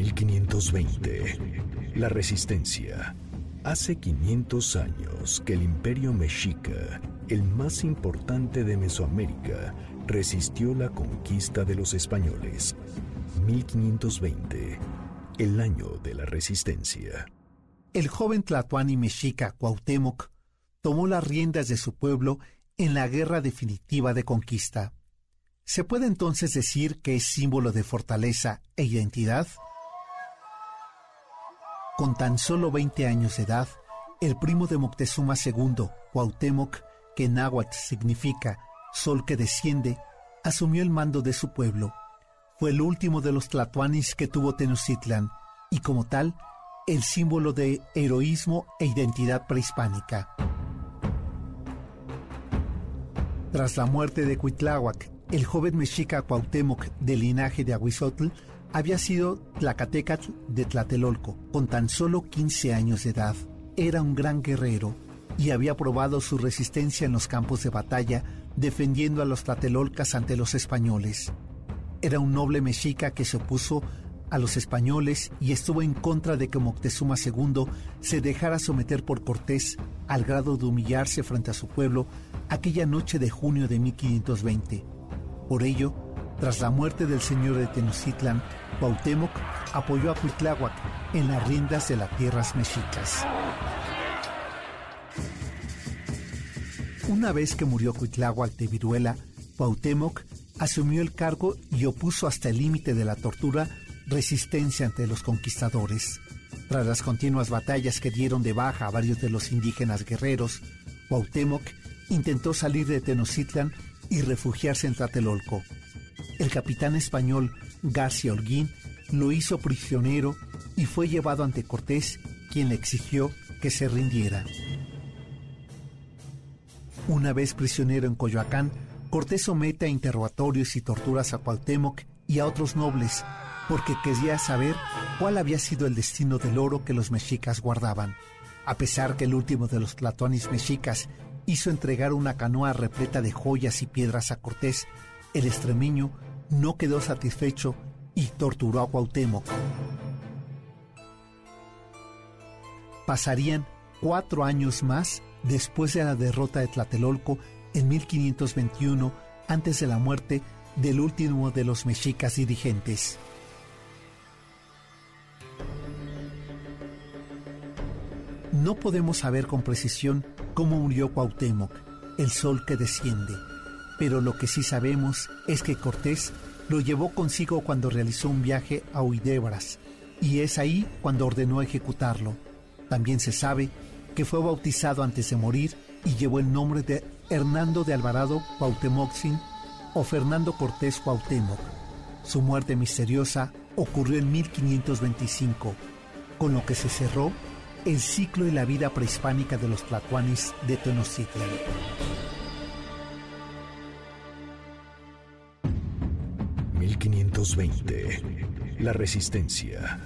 1520. La resistencia. Hace 500 años que el imperio mexica, el más importante de Mesoamérica, resistió la conquista de los españoles. 1520. El año de la resistencia. El joven tlatoani mexica Cuauhtémoc tomó las riendas de su pueblo en la guerra definitiva de conquista. ¿Se puede entonces decir que es símbolo de fortaleza e identidad? Con tan solo 20 años de edad, el primo de Moctezuma II, Cuauhtémoc, que en náhuatl significa sol que desciende, asumió el mando de su pueblo. Fue el último de los tlatoanis que tuvo Tenochtitlan y como tal, el símbolo de heroísmo e identidad prehispánica. Tras la muerte de Cuitláhuac, el joven mexica Cuauhtémoc del linaje de Aguizotl había sido Tlacatecatl de Tlatelolco, con tan solo 15 años de edad. Era un gran guerrero y había probado su resistencia en los campos de batalla defendiendo a los tlatelolcas ante los españoles. Era un noble mexica que se opuso a los españoles y estuvo en contra de que Moctezuma II se dejara someter por Cortés al grado de humillarse frente a su pueblo aquella noche de junio de 1520. Por ello, tras la muerte del señor de Tenochtitlan, Cuauhtémoc apoyó a Cuitláhuac en las riendas de las tierras mexicas. Una vez que murió Cuitláhuac de viruela, Cuauhtémoc asumió el cargo y opuso hasta el límite de la tortura resistencia ante los conquistadores. Tras las continuas batallas que dieron de baja a varios de los indígenas guerreros, Cuauhtémoc intentó salir de Tenochtitlan y refugiarse en Tlatelolco. El capitán español García Holguín lo hizo prisionero y fue llevado ante Cortés, quien le exigió que se rindiera. Una vez prisionero en Coyoacán, Cortés somete a interrogatorios y torturas a Cuauhtémoc y a otros nobles, porque quería saber cuál había sido el destino del oro que los mexicas guardaban. A pesar que el último de los tlatoanis mexicas hizo entregar una canoa repleta de joyas y piedras a Cortés, el extremeño no quedó satisfecho y torturó a Cuauhtémoc. Pasarían cuatro años más después de la derrota de Tlatelolco en 1521, antes de la muerte del último de los mexicas dirigentes. No podemos saber con precisión cómo murió Cuauhtémoc, el sol que desciende, pero lo que sí sabemos es que Cortés lo llevó consigo cuando realizó un viaje a Huidébras, y es ahí cuando ordenó ejecutarlo. También se sabe que fue bautizado antes de morir y llevó el nombre de Hernando de Alvarado Cuauhtémoczin o Fernando Cortés Cuauhtémoc. Su muerte misteriosa ocurrió en 1525, con lo que se cerró el ciclo y la vida prehispánica de los tlacuanis de Tenochtitlan. ...1520... La Resistencia